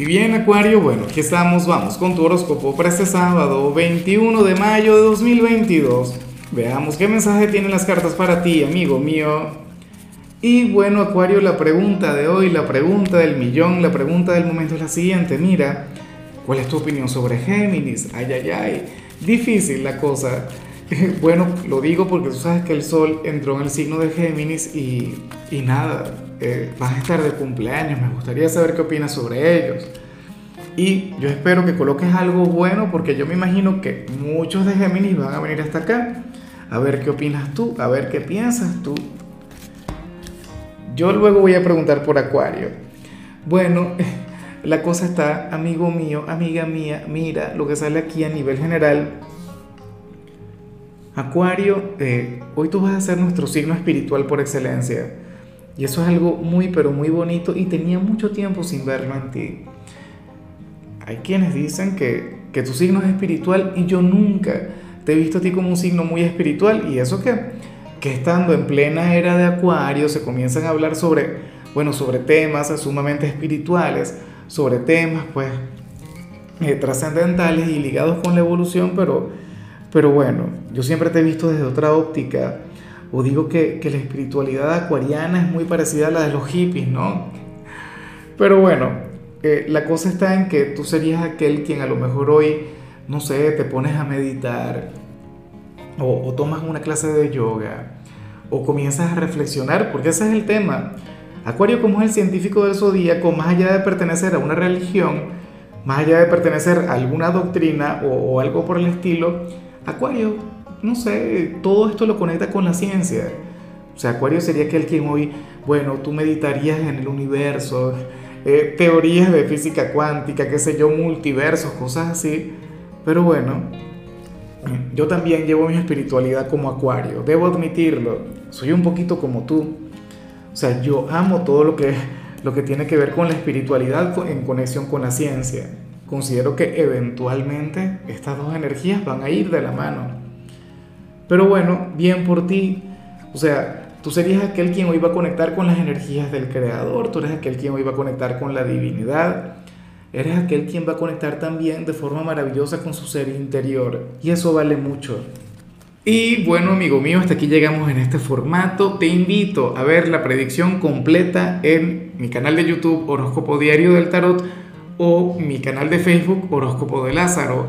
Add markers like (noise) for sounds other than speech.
Y bien, Acuario, bueno, aquí estamos, vamos con tu horóscopo para este sábado 21 de mayo de 2022. Veamos qué mensaje tienen las cartas para ti, amigo mío. Y bueno, Acuario, la pregunta de hoy, la pregunta del millón, la pregunta del momento es la siguiente. Mira, ¿cuál es tu opinión sobre Géminis? Ay, ay, ay. Difícil la cosa. (laughs) Bueno, lo digo porque tú sabes que el Sol entró en el signo de Géminis y, y nada, eh, van a estar de cumpleaños, me gustaría saber qué opinas sobre ellos. Y yo espero que coloques algo bueno porque yo me imagino que muchos de Géminis van a venir hasta acá a ver qué opinas tú, a ver qué piensas tú. Yo luego voy a preguntar por Acuario. Bueno, (laughs) la cosa está, amigo mío, amiga mía, mira lo que sale aquí a nivel general Acuario, eh, hoy tú vas a ser nuestro signo espiritual por excelencia. Y eso es algo muy, pero muy bonito y tenía mucho tiempo sin verlo en ti. Hay quienes dicen que, que tu signo es espiritual y yo nunca te he visto a ti como un signo muy espiritual. Y eso que, que estando en plena era de Acuario se comienzan a hablar sobre, bueno, sobre temas sumamente espirituales, sobre temas pues eh, trascendentales y ligados con la evolución, pero pero bueno, yo siempre te he visto desde otra óptica, o digo que, la espiritualidad acuariana es muy parecida a la de los hippies, ¿no? Pero bueno, eh, la cosa está en que tú serías aquel quien a lo mejor hoy, no sé, te pones a meditar, o, o tomas una clase de yoga, o comienzas a reflexionar, porque ese es el tema. Acuario como es el científico del zodíaco, más allá de pertenecer a una religión, más allá de pertenecer a alguna doctrina o, o algo por el estilo, Acuario, no sé, todo esto lo conecta con la ciencia. O sea, Acuario sería aquel quien hoy, bueno, tú meditarías en el universo, eh, teorías de física cuántica, qué sé yo, multiversos, cosas así. Pero bueno, yo también llevo mi espiritualidad como Acuario, debo admitirlo, soy un poquito como tú. O sea, yo amo todo lo que, lo que tiene que ver con la espiritualidad en conexión con la ciencia considero que eventualmente estas dos energías van a ir de la mano. Pero bueno, bien por ti. O sea, tú serías aquel quien hoy va a conectar con las energías del Creador, tú eres aquel quien hoy va a conectar con la divinidad, eres aquel quien va a conectar también de forma maravillosa con su ser interior. Y eso vale mucho. Y bueno, amigo mío, hasta aquí llegamos en este formato. Te invito a ver la predicción completa en mi canal de YouTube Horóscopo Diario del Tarot o mi canal de Facebook Horóscopo de Lázaro.